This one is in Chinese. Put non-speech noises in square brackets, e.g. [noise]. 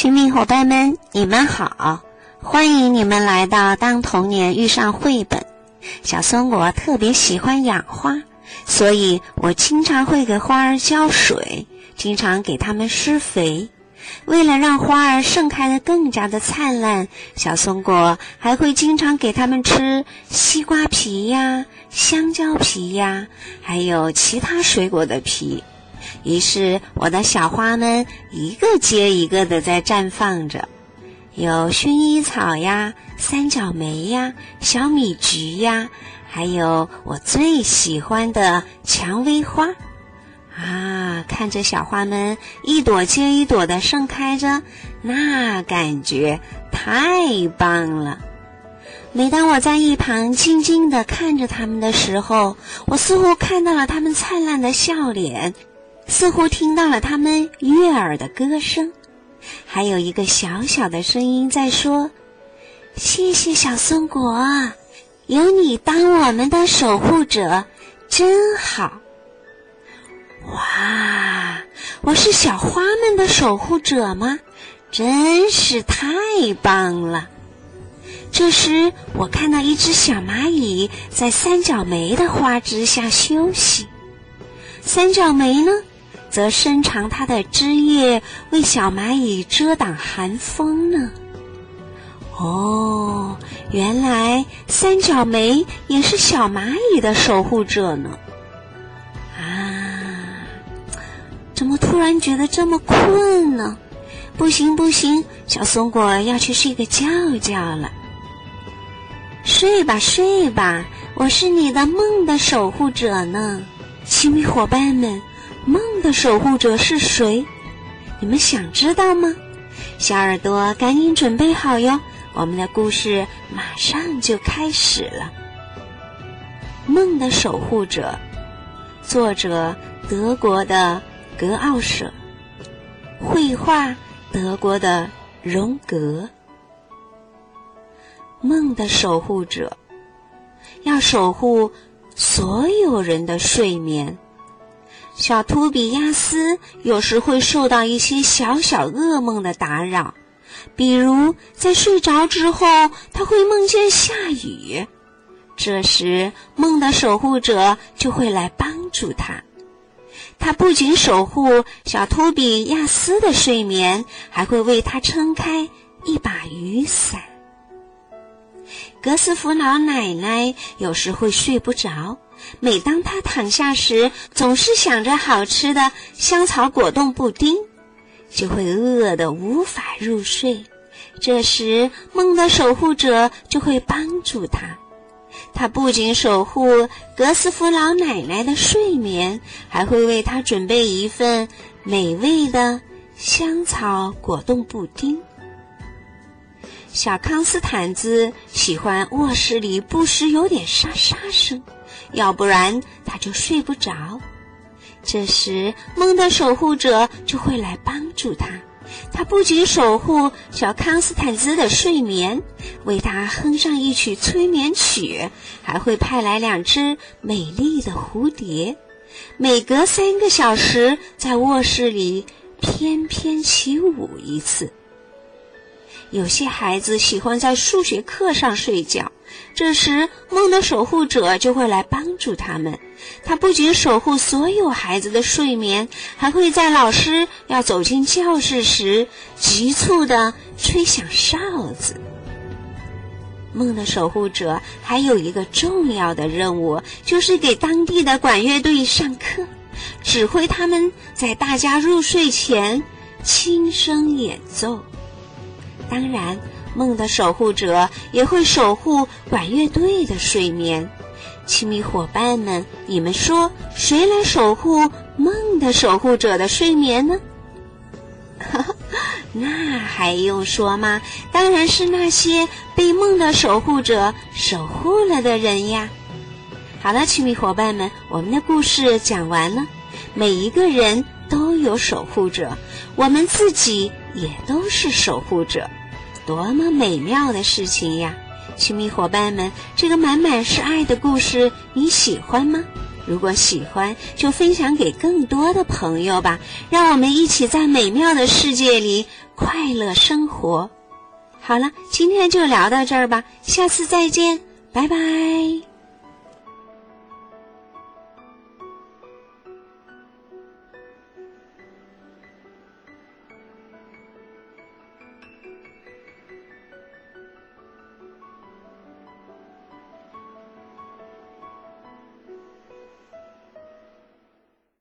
亲密伙伴们，你们好！欢迎你们来到《当童年遇上绘本》。小松果特别喜欢养花，所以我经常会给花儿浇水，经常给它们施肥。为了让花儿盛开的更加的灿烂，小松果还会经常给它们吃西瓜皮呀、香蕉皮呀，还有其他水果的皮。于是，我的小花们一个接一个的在绽放着，有薰衣草呀、三角梅呀、小米菊呀，还有我最喜欢的蔷薇花。啊，看着小花们一朵接一朵的盛开着，那感觉太棒了。每当我在一旁静静的看着它们的时候，我似乎看到了它们灿烂的笑脸。似乎听到了他们悦耳的歌声，还有一个小小的声音在说：“谢谢小松果，有你当我们的守护者，真好。”哇，我是小花们的守护者吗？真是太棒了！这时，我看到一只小蚂蚁在三角梅的花枝下休息。三角梅呢？则伸长它的枝叶，为小蚂蚁遮挡寒风呢。哦，原来三角梅也是小蚂蚁的守护者呢。啊，怎么突然觉得这么困呢？不行不行，小松果要去睡个觉觉了。睡吧睡吧，我是你的梦的守护者呢，亲密伙伴们。的守护者是谁？你们想知道吗？小耳朵赶紧准备好哟！我们的故事马上就开始了。梦的守护者，作者德国的格奥舍，绘画德国的荣格。梦的守护者要守护所有人的睡眠。小托比亚斯有时会受到一些小小噩梦的打扰，比如在睡着之后，他会梦见下雨。这时，梦的守护者就会来帮助他。他不仅守护小托比亚斯的睡眠，还会为他撑开一把雨伞。格斯福老奶奶有时会睡不着。每当他躺下时，总是想着好吃的香草果冻布丁，就会饿得无法入睡。这时，梦的守护者就会帮助他。他不仅守护格斯夫老奶奶的睡眠，还会为他准备一份美味的香草果冻布丁。小康斯坦兹喜欢卧室里不时有点沙沙声。要不然他就睡不着。这时，梦的守护者就会来帮助他。他不仅守护小康斯坦兹的睡眠，为他哼上一曲催眠曲，还会派来两只美丽的蝴蝶，每隔三个小时在卧室里翩翩起舞一次。有些孩子喜欢在数学课上睡觉。这时，梦的守护者就会来帮助他们。他不仅守护所有孩子的睡眠，还会在老师要走进教室时急促地吹响哨子。梦的守护者还有一个重要的任务，就是给当地的管乐队上课，指挥他们在大家入睡前轻声演奏。当然。梦的守护者也会守护管乐队的睡眠，亲密伙伴们，你们说谁来守护梦的守护者的睡眠呢？哈 [laughs] 哈那还用说吗？当然是那些被梦的守护者守护了的人呀！好了，亲密伙伴们，我们的故事讲完了。每一个人都有守护者，我们自己也都是守护者。多么美妙的事情呀！亲密伙伴们，这个满满是爱的故事你喜欢吗？如果喜欢，就分享给更多的朋友吧，让我们一起在美妙的世界里快乐生活。好了，今天就聊到这儿吧，下次再见，拜拜。